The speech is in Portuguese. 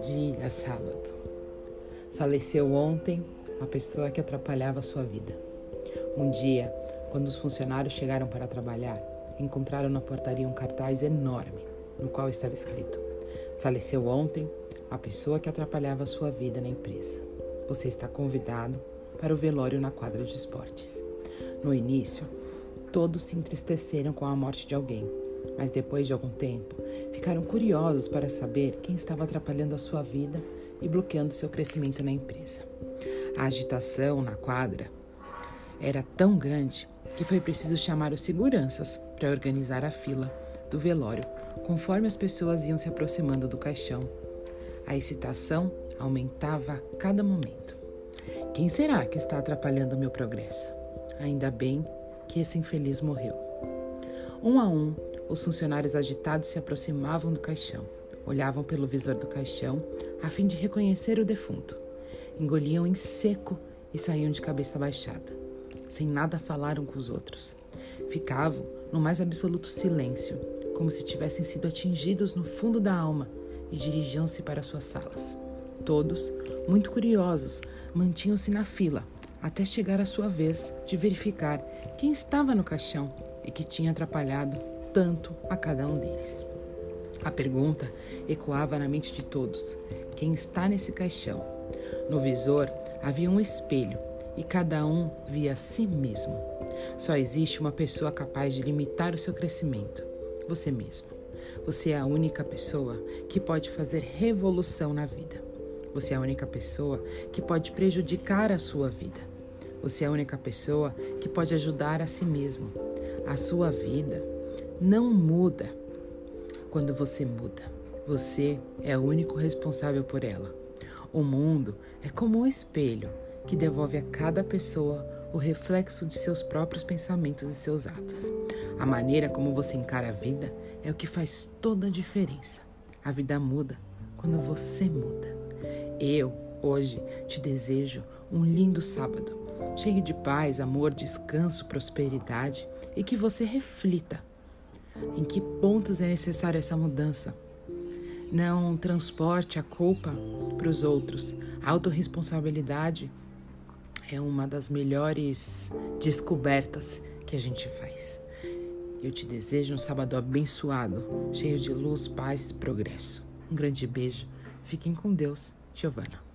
dia, sábado. Faleceu ontem a pessoa que atrapalhava sua vida. Um dia, quando os funcionários chegaram para trabalhar, encontraram na portaria um cartaz enorme no qual estava escrito: Faleceu ontem a pessoa que atrapalhava sua vida na empresa. Você está convidado para o velório na quadra de esportes. No início, todos se entristeceram com a morte de alguém, mas depois de algum tempo, ficaram curiosos para saber quem estava atrapalhando a sua vida e bloqueando seu crescimento na empresa. A agitação na quadra era tão grande que foi preciso chamar os seguranças para organizar a fila do velório conforme as pessoas iam se aproximando do caixão. A excitação aumentava a cada momento. Quem será que está atrapalhando o meu progresso? Ainda bem que esse infeliz morreu. Um a um, os funcionários agitados se aproximavam do caixão, olhavam pelo visor do caixão a fim de reconhecer o defunto. Engoliam em seco e saíam de cabeça baixada. Sem nada falaram com os outros. Ficavam no mais absoluto silêncio, como se tivessem sido atingidos no fundo da alma e dirigiam-se para suas salas. Todos, muito curiosos, mantinham-se na fila até chegar a sua vez de verificar quem estava no caixão e que tinha atrapalhado tanto a cada um deles. A pergunta ecoava na mente de todos: quem está nesse caixão? No visor havia um espelho e cada um via a si mesmo. Só existe uma pessoa capaz de limitar o seu crescimento: você mesmo. Você é a única pessoa que pode fazer revolução na vida. Você é a única pessoa que pode prejudicar a sua vida. Você é a única pessoa que pode ajudar a si mesmo. A sua vida não muda quando você muda. Você é o único responsável por ela. O mundo é como um espelho que devolve a cada pessoa o reflexo de seus próprios pensamentos e seus atos. A maneira como você encara a vida é o que faz toda a diferença. A vida muda quando você muda. Eu, hoje, te desejo um lindo sábado, cheio de paz, amor, descanso, prosperidade e que você reflita em que pontos é necessária essa mudança. Não transporte a culpa para os outros. A autorresponsabilidade é uma das melhores descobertas que a gente faz. Eu te desejo um sábado abençoado, cheio de luz, paz e progresso. Um grande beijo. Fiquem com Deus, Giovana.